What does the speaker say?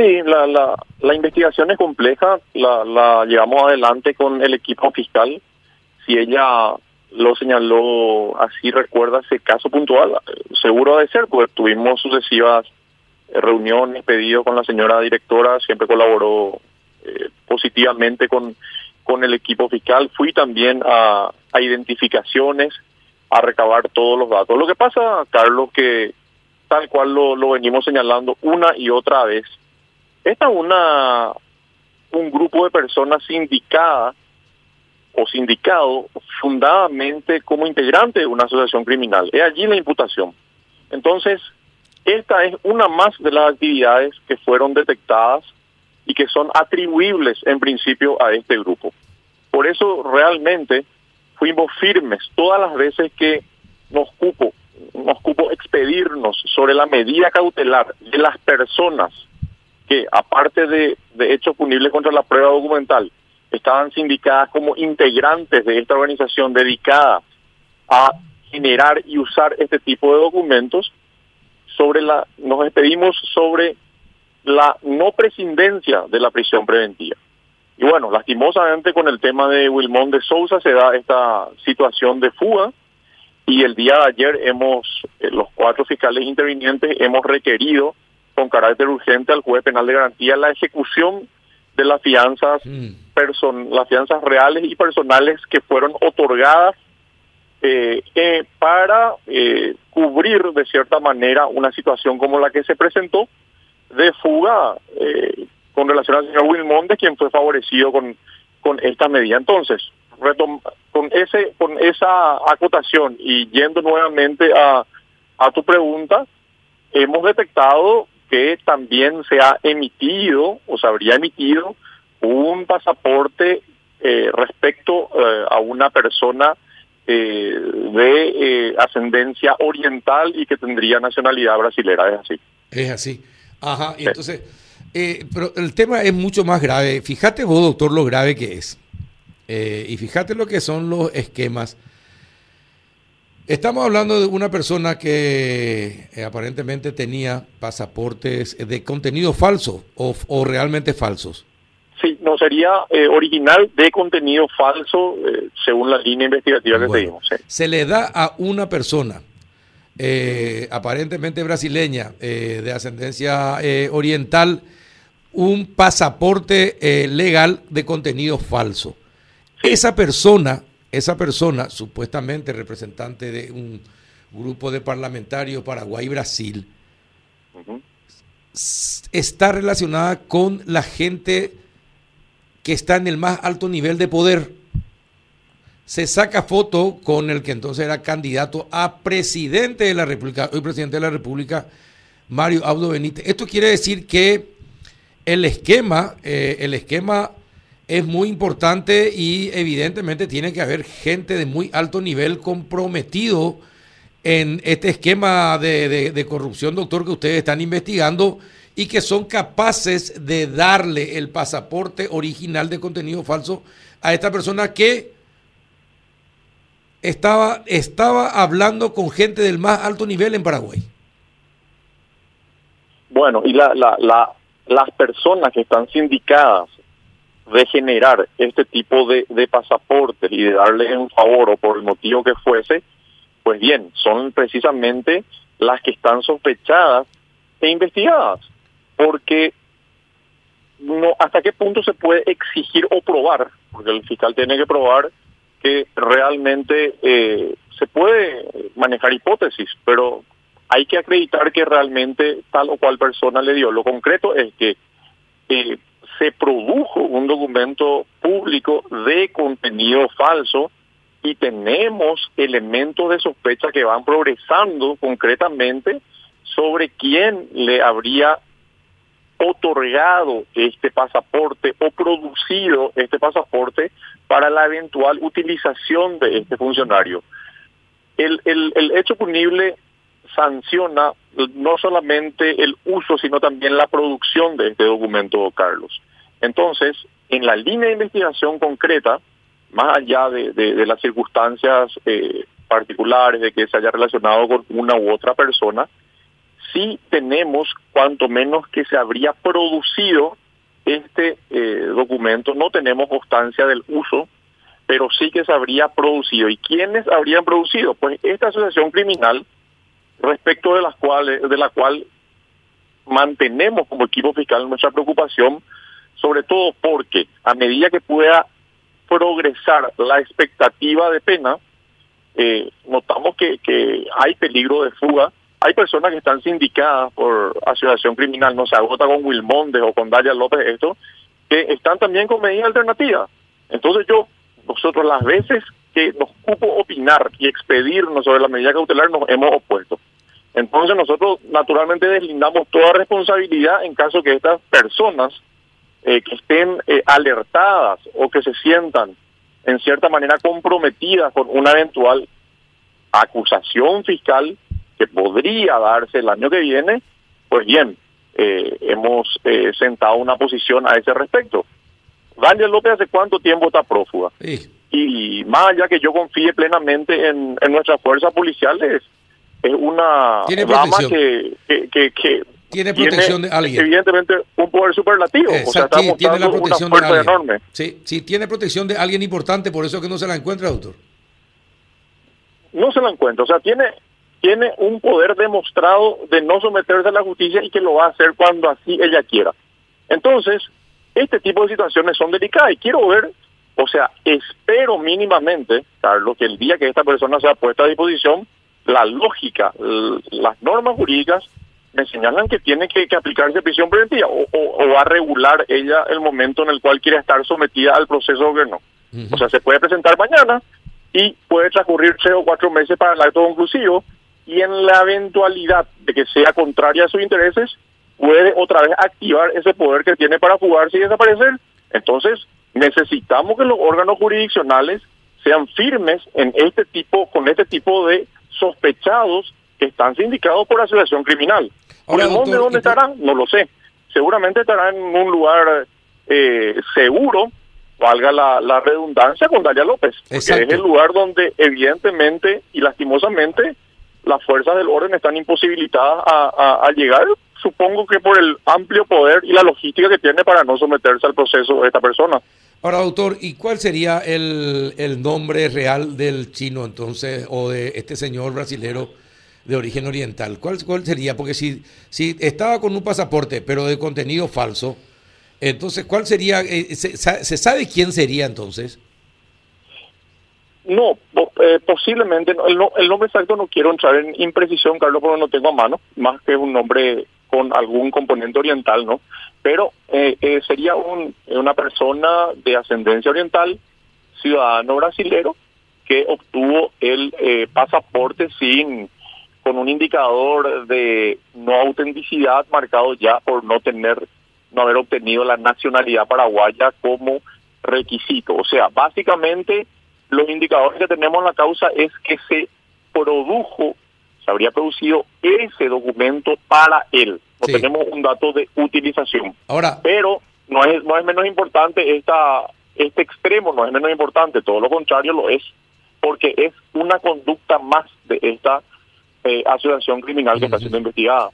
Sí, la, la, la investigación es compleja, la, la llevamos adelante con el equipo fiscal. Si ella lo señaló así, recuerda ese caso puntual, seguro de ser, porque tuvimos sucesivas reuniones, pedidos con la señora directora, siempre colaboró eh, positivamente con, con el equipo fiscal. Fui también a, a identificaciones, a recabar todos los datos. Lo que pasa, Carlos, que tal cual lo, lo venimos señalando una y otra vez, esta es una un grupo de personas sindicadas o sindicado fundadamente como integrante de una asociación criminal. Es allí la imputación. Entonces, esta es una más de las actividades que fueron detectadas y que son atribuibles en principio a este grupo. Por eso realmente fuimos firmes todas las veces que nos cupo, nos cupo expedirnos sobre la medida cautelar de las personas que, aparte de, hechos punibles contra la prueba documental, estaban sindicadas como integrantes de esta organización dedicada a generar y usar este tipo de documentos sobre la nos despedimos sobre la no prescindencia de la prisión preventiva. Y bueno, lastimosamente con el tema de Wilmón de Sousa se da esta situación de fuga y el día de ayer hemos, eh, los cuatro fiscales intervinientes, hemos requerido con carácter urgente al juez penal de garantía la ejecución de las fianzas, mm. las fianzas reales y personales que fueron otorgadas eh, eh, para eh, cubrir de cierta manera una situación como la que se presentó de fuga eh, con relación al señor Wilmonde, quien fue favorecido con, con esta medida. Entonces, con ese con esa acotación y yendo nuevamente a, a tu pregunta, hemos detectado que también se ha emitido o se habría emitido un pasaporte eh, respecto eh, a una persona eh, de ascendencia oriental y que tendría nacionalidad brasilera, es así. Es así. Ajá, y entonces, pero el tema es mucho más grave. Fíjate vos, doctor, lo grave que es. y fíjate lo que son los esquemas Estamos hablando de una persona que eh, aparentemente tenía pasaportes de contenido falso o, realmente falsos. Sí, no sería eh, original de contenido falso eh, según la línea investigativa que seguimos. Se le da a una persona aparentemente brasileña de ascendencia oriental un pasaporte legal de contenido falso. Esa persona esa persona, supuestamente representante de un grupo de parlamentarios Paraguay-Brasil, está relacionada con la gente que está en el más alto nivel de poder. Se saca foto con el que entonces era candidato a presidente de la República, hoy presidente de la República, Mario Abdo Benítez. Esto quiere decir que el esquema, eh, el esquema es muy importante y evidentemente tiene que haber gente de muy alto nivel comprometido en este esquema de, corrupción, doctor, que ustedes están investigando y que son capaces de darle el pasaporte original de contenido falso a esta persona que estaba, estaba hablando con gente del más alto nivel en Paraguay. Bueno, y la, la, las personas que están sindicadas de generar este tipo de, de pasaportes y de darle un favor o por el motivo que fuese, pues bien, son precisamente las que están sospechadas e investigadas. Porque no hasta qué punto se puede exigir o probar, porque el fiscal tiene que probar que realmente eh, se puede manejar hipótesis, pero hay que acreditar que realmente tal o cual persona le dio. Lo concreto es que eh, se produjo un documento público de contenido falso y tenemos elementos de sospecha que van progresando concretamente sobre quién le habría otorgado este pasaporte o producido este pasaporte para la eventual utilización de este funcionario. El, el, el hecho punible sanciona no solamente el uso, sino también la producción de este documento, Carlos. Entonces, en la línea de investigación concreta, más allá de, las circunstancias eh, particulares de que se haya relacionado con una u otra persona, sí tenemos cuanto menos que se habría producido este eh, documento, no tenemos constancia del uso, pero sí que se habría producido. ¿Y quiénes habrían producido? Pues esta asociación criminal, respecto de, las cuales, de la cual mantenemos como equipo fiscal nuestra preocupación, sobre todo porque a medida que pueda progresar la expectativa de pena, eh, notamos que, que hay peligro de fuga. Hay personas que están sindicadas por asociación criminal, no se agota con Wilmonde o con Dalia López esto, que están también con medidas alternativas. Entonces yo, nosotros las veces que nos cupo opinar y expedirnos sobre la medida cautelar nos hemos opuesto. Entonces nosotros naturalmente deslindamos toda responsabilidad en caso que estas personas eh, que estén eh, alertadas o que se sientan en cierta manera comprometidas con una eventual acusación fiscal que podría darse el año que viene, pues bien, eh, hemos sentado una posición a ese respecto. Daniel López hace cuánto tiempo está prófuga. Y más allá que yo confíe plenamente en, en nuestras fuerzas policiales, es una dama que, que, que, tiene protección de alguien. Evidentemente un poder superlativo. o sea, sí, tiene la protección de alguien. Enorme. Sí, sí, tiene protección de alguien importante, por eso que no se la encuentra, doctor. No se la encuentra, o sea, tiene tiene un poder demostrado de no someterse a la justicia y que lo va a hacer cuando así ella quiera. Entonces, este tipo de situaciones son delicadas y quiero ver, o sea, espero mínimamente, Carlos, que el día que esta persona sea puesta a disposición, la lógica, las normas jurídicas me señalan que tiene que, aplicarse prisión preventiva o, o, va a regular ella el momento en el cual quiere estar sometida al proceso de gobierno. O sea, se puede presentar mañana y puede transcurrir tres o cuatro meses para el acto conclusivo y en la eventualidad de que sea contraria a sus intereses, puede otra vez activar ese poder que tiene para fugarse y desaparecer. Entonces, necesitamos que los órganos jurisdiccionales sean firmes en este tipo, con este tipo de sospechados que están sindicados por asociación criminal. Ahora, dónde, dónde estarán? No lo sé. Seguramente estará en un lugar eh, seguro, valga la, redundancia, con Dalia López. Porque es el lugar donde evidentemente y lastimosamente las fuerzas del orden están imposibilitadas a, a, llegar, supongo que por el amplio poder y la logística que tiene para no someterse al proceso de esta persona. Ahora, doctor, ¿y cuál sería el, el nombre real del chino entonces, o de este señor brasilero de origen oriental? ¿Cuál, cuál sería? Porque si, si estaba con un pasaporte, pero de contenido falso, entonces, ¿cuál sería? Eh, se, se, sabe quién sería entonces? No, eh, posiblemente, el, el, nombre exacto no quiero entrar en imprecisión, Carlos, porque no tengo a mano, más que un nombre con algún componente oriental, ¿no? Pero eh, eh, sería un, una persona de ascendencia oriental, ciudadano brasilero, que obtuvo el eh, pasaporte sin con un indicador de no autenticidad marcado ya por no tener no haber obtenido la nacionalidad paraguaya como requisito. O sea, básicamente los indicadores que tenemos en la causa es que se produjo se habría producido ese documento para él. No tenemos un dato de utilización. Ahora, pero no es no es menos importante esta este extremo, no es menos importante, todo lo contrario lo es, porque es una conducta más de esta eh, asociación criminal que está siendo investigada.